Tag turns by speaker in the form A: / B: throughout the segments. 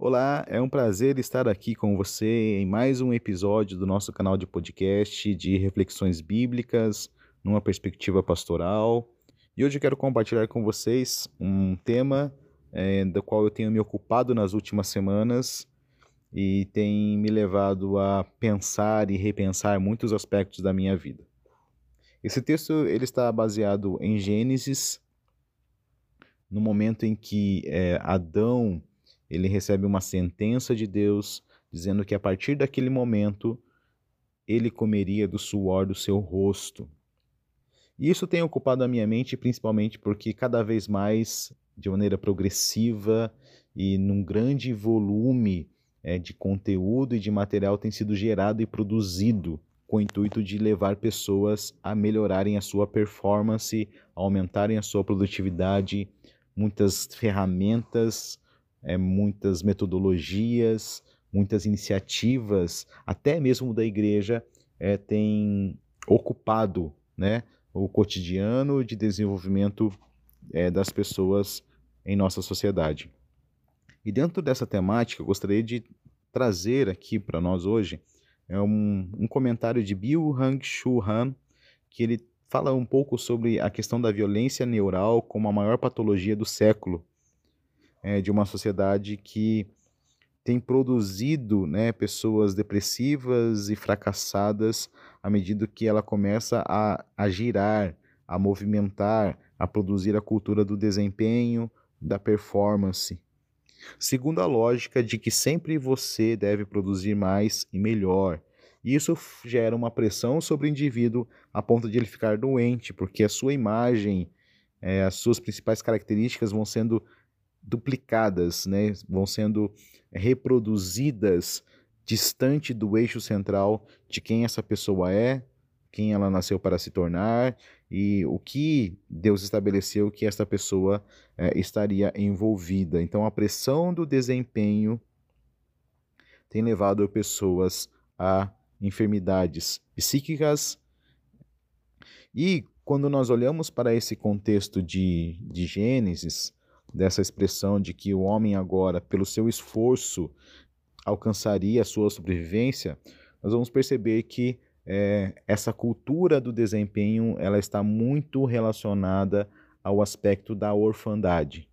A: Olá, é um prazer estar aqui com você em mais um episódio do nosso canal de podcast de reflexões bíblicas numa perspectiva pastoral. E hoje eu quero compartilhar com vocês um tema é, do qual eu tenho me ocupado nas últimas semanas e tem me levado a pensar e repensar muitos aspectos da minha vida. Esse texto ele está baseado em Gênesis, no momento em que é, Adão ele recebe uma sentença de Deus dizendo que a partir daquele momento ele comeria do suor do seu rosto. E isso tem ocupado a minha mente principalmente porque cada vez mais, de maneira progressiva e num grande volume é, de conteúdo e de material tem sido gerado e produzido com o intuito de levar pessoas a melhorarem a sua performance, a aumentarem a sua produtividade, muitas ferramentas é, muitas metodologias, muitas iniciativas, até mesmo da igreja, é, tem ocupado né, o cotidiano de desenvolvimento é, das pessoas em nossa sociedade. E dentro dessa temática, eu gostaria de trazer aqui para nós hoje é um, um comentário de Bill Hang-Shu Han, que ele fala um pouco sobre a questão da violência neural como a maior patologia do século é, de uma sociedade que tem produzido né, pessoas depressivas e fracassadas à medida que ela começa a, a girar, a movimentar, a produzir a cultura do desempenho, da performance. Segundo a lógica de que sempre você deve produzir mais e melhor. Isso gera uma pressão sobre o indivíduo a ponto de ele ficar doente, porque a sua imagem, é, as suas principais características vão sendo duplicadas, né? vão sendo reproduzidas distante do eixo central de quem essa pessoa é, quem ela nasceu para se tornar e o que Deus estabeleceu que essa pessoa é, estaria envolvida. Então, a pressão do desempenho tem levado pessoas a enfermidades psíquicas. E quando nós olhamos para esse contexto de, de Gênesis, dessa expressão de que o homem agora, pelo seu esforço, alcançaria a sua sobrevivência, nós vamos perceber que é, essa cultura do desempenho ela está muito relacionada ao aspecto da orfandade.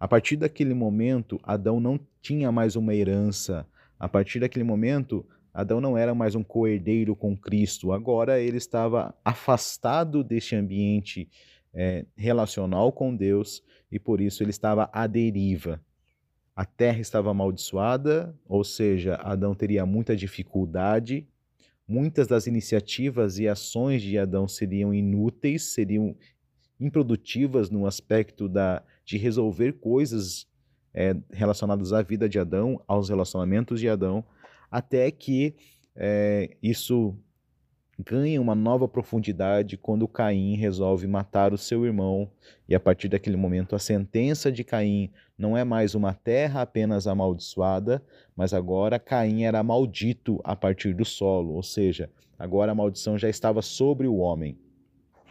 A: A partir daquele momento, Adão não tinha mais uma herança. A partir daquele momento, Adão não era mais um coerdeiro com Cristo. Agora ele estava afastado deste ambiente é, relacional com Deus e por isso ele estava à deriva. A terra estava amaldiçoada, ou seja, Adão teria muita dificuldade, muitas das iniciativas e ações de Adão seriam inúteis, seriam improdutivas no aspecto da, de resolver coisas é, relacionadas à vida de Adão, aos relacionamentos de Adão, até que é, isso ganha uma nova profundidade quando Caim resolve matar o seu irmão, e a partir daquele momento a sentença de Caim não é mais uma terra apenas amaldiçoada, mas agora Caim era maldito a partir do solo, ou seja, agora a maldição já estava sobre o homem.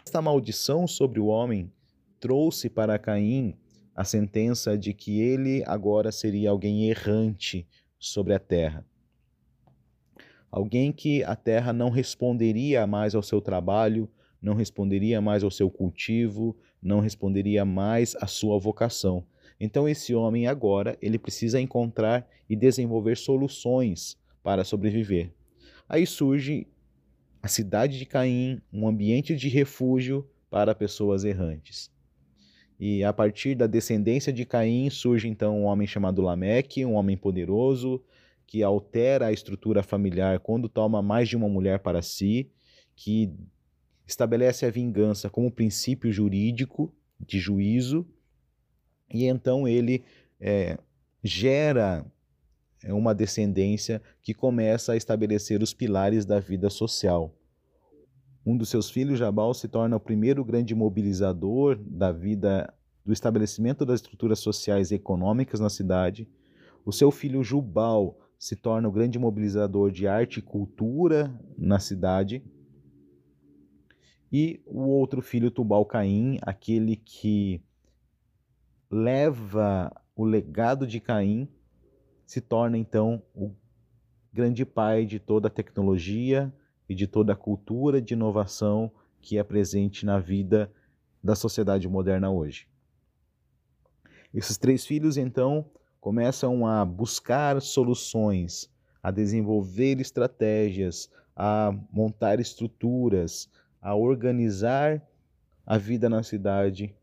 A: Esta maldição sobre o homem trouxe para Caim a sentença de que ele agora seria alguém errante sobre a terra alguém que a terra não responderia mais ao seu trabalho, não responderia mais ao seu cultivo, não responderia mais à sua vocação. Então esse homem agora, ele precisa encontrar e desenvolver soluções para sobreviver. Aí surge a cidade de Caim, um ambiente de refúgio para pessoas errantes. E a partir da descendência de Caim surge então um homem chamado Lameque, um homem poderoso, que altera a estrutura familiar quando toma mais de uma mulher para si, que estabelece a vingança como princípio jurídico de juízo, e então ele é, gera é, uma descendência que começa a estabelecer os pilares da vida social. Um dos seus filhos, Jabal, se torna o primeiro grande mobilizador da vida, do estabelecimento das estruturas sociais e econômicas na cidade. O seu filho Jubal se torna o grande mobilizador de arte e cultura na cidade. E o outro filho, Tubal Caim, aquele que leva o legado de Caim se torna então o grande pai de toda a tecnologia e de toda a cultura de inovação que é presente na vida da sociedade moderna hoje. Esses três filhos então começam a buscar soluções, a desenvolver estratégias, a montar estruturas, a organizar a vida na cidade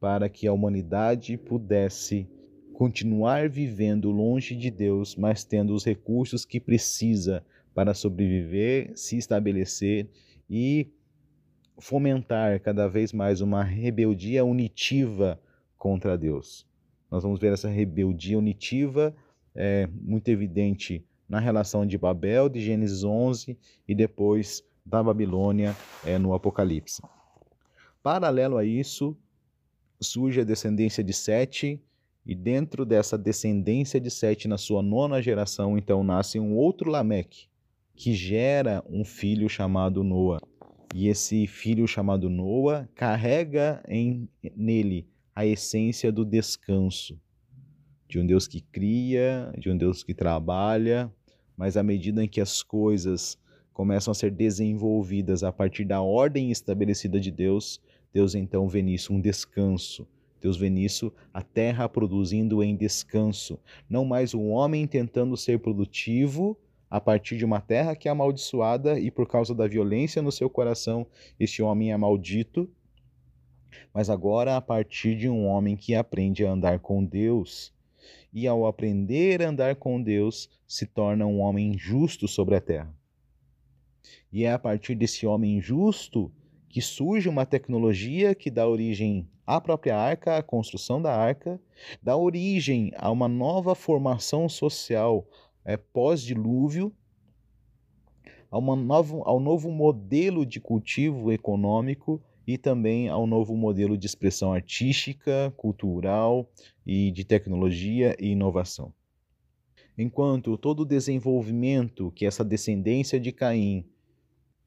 A: para que a humanidade pudesse continuar vivendo longe de Deus, mas tendo os recursos que precisa para sobreviver, se estabelecer e fomentar cada vez mais uma rebeldia unitiva contra Deus. Nós vamos ver essa rebeldia unitiva é, muito evidente na relação de Babel, de Gênesis 11 e depois da Babilônia é, no Apocalipse. Paralelo a isso, surge a descendência de Sete, e dentro dessa descendência de Sete, na sua nona geração, então nasce um outro Lameque, que gera um filho chamado Noa. E esse filho chamado Noa carrega em nele a essência do descanso, de um Deus que cria, de um Deus que trabalha, mas à medida em que as coisas começam a ser desenvolvidas a partir da ordem estabelecida de Deus, Deus então vê nisso um descanso. Deus vê nisso a terra produzindo em descanso, não mais o homem tentando ser produtivo a partir de uma terra que é amaldiçoada e por causa da violência no seu coração, este homem é maldito, mas agora a partir de um homem que aprende a andar com Deus. E ao aprender a andar com Deus, se torna um homem justo sobre a terra. E é a partir desse homem justo que surge uma tecnologia que dá origem à própria arca, à construção da arca, dá origem a uma nova formação social é, pós-dilúvio, ao novo modelo de cultivo econômico e também ao novo modelo de expressão artística, cultural e de tecnologia e inovação. Enquanto todo o desenvolvimento que essa descendência de Caim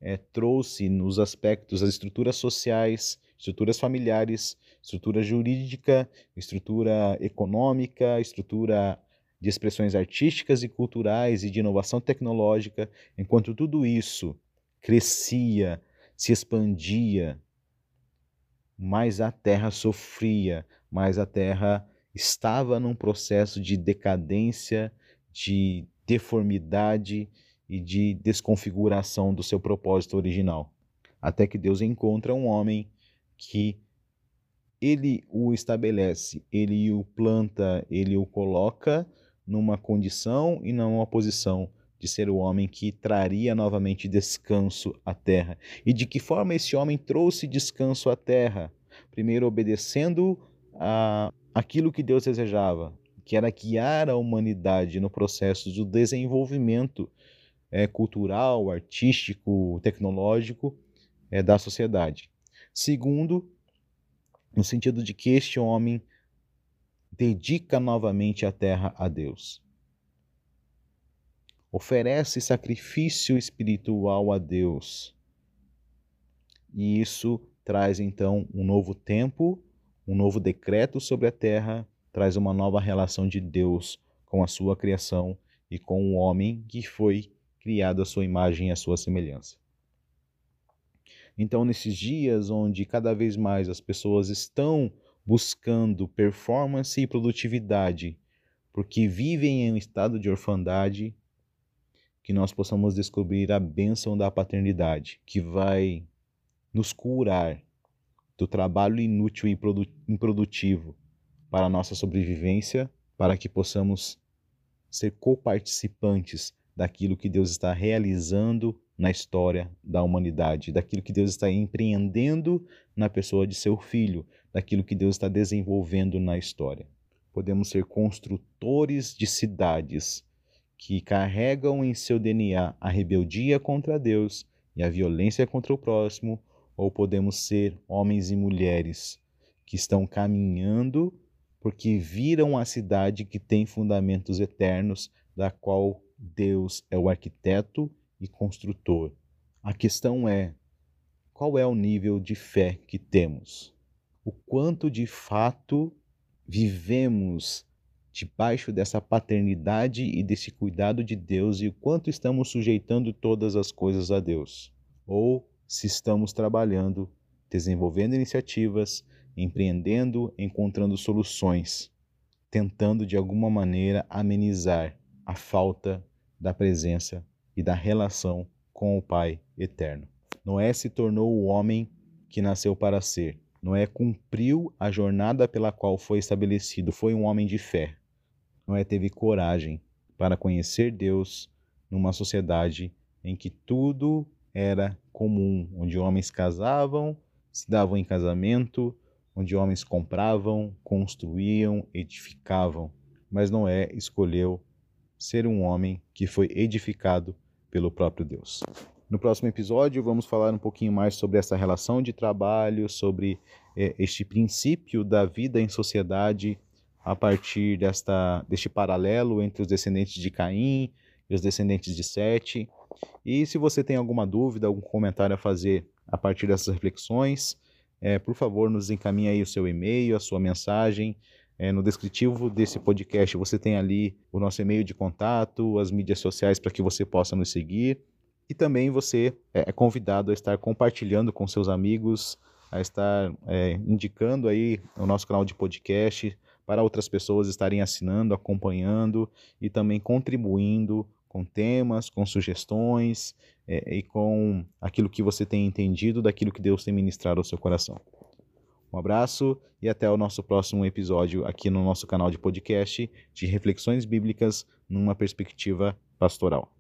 A: é, trouxe nos aspectos das estruturas sociais, estruturas familiares, estrutura jurídica, estrutura econômica, estrutura de expressões artísticas e culturais e de inovação tecnológica, enquanto tudo isso crescia, se expandia, mais a terra sofria, mais a terra estava num processo de decadência, de deformidade e de desconfiguração do seu propósito original. Até que Deus encontra um homem que ele o estabelece, ele o planta, ele o coloca numa condição e numa posição de ser o homem que traria novamente descanso à terra. E de que forma esse homem trouxe descanso à terra? Primeiro, obedecendo a aquilo que Deus desejava, que era guiar a humanidade no processo do desenvolvimento é, cultural, artístico, tecnológico é, da sociedade. Segundo, no sentido de que este homem dedica novamente a terra a Deus oferece sacrifício espiritual a Deus. E isso traz então um novo tempo, um novo decreto sobre a terra, traz uma nova relação de Deus com a sua criação e com o homem que foi criado à sua imagem e à sua semelhança. Então, nesses dias onde cada vez mais as pessoas estão buscando performance e produtividade, porque vivem em um estado de orfandade, que nós possamos descobrir a bênção da paternidade, que vai nos curar do trabalho inútil e improdutivo para a nossa sobrevivência, para que possamos ser coparticipantes daquilo que Deus está realizando na história da humanidade, daquilo que Deus está empreendendo na pessoa de seu filho, daquilo que Deus está desenvolvendo na história. Podemos ser construtores de cidades que carregam em seu DNA a rebeldia contra Deus e a violência contra o próximo, ou podemos ser homens e mulheres que estão caminhando porque viram a cidade que tem fundamentos eternos, da qual Deus é o arquiteto e construtor. A questão é: qual é o nível de fé que temos? O quanto de fato vivemos debaixo dessa paternidade e desse cuidado de Deus e o quanto estamos sujeitando todas as coisas a Deus, ou se estamos trabalhando, desenvolvendo iniciativas, empreendendo, encontrando soluções, tentando de alguma maneira amenizar a falta da presença e da relação com o Pai eterno. Noé se tornou o homem que nasceu para ser. Noé cumpriu a jornada pela qual foi estabelecido, foi um homem de fé. Noé teve coragem para conhecer Deus numa sociedade em que tudo era comum, onde homens casavam, se davam em casamento, onde homens compravam, construíam, edificavam. Mas Noé escolheu ser um homem que foi edificado pelo próprio Deus. No próximo episódio, vamos falar um pouquinho mais sobre essa relação de trabalho, sobre é, este princípio da vida em sociedade a partir desta, deste paralelo entre os descendentes de Caim e os descendentes de Sete. E se você tem alguma dúvida, algum comentário a fazer a partir dessas reflexões, é, por favor, nos encaminhe aí o seu e-mail, a sua mensagem. É, no descritivo desse podcast você tem ali o nosso e-mail de contato, as mídias sociais para que você possa nos seguir. E também você é, é convidado a estar compartilhando com seus amigos, a estar é, indicando aí o nosso canal de podcast, para outras pessoas estarem assinando, acompanhando e também contribuindo com temas, com sugestões é, e com aquilo que você tem entendido daquilo que Deus tem ministrado ao seu coração. Um abraço e até o nosso próximo episódio aqui no nosso canal de podcast de reflexões bíblicas numa perspectiva pastoral.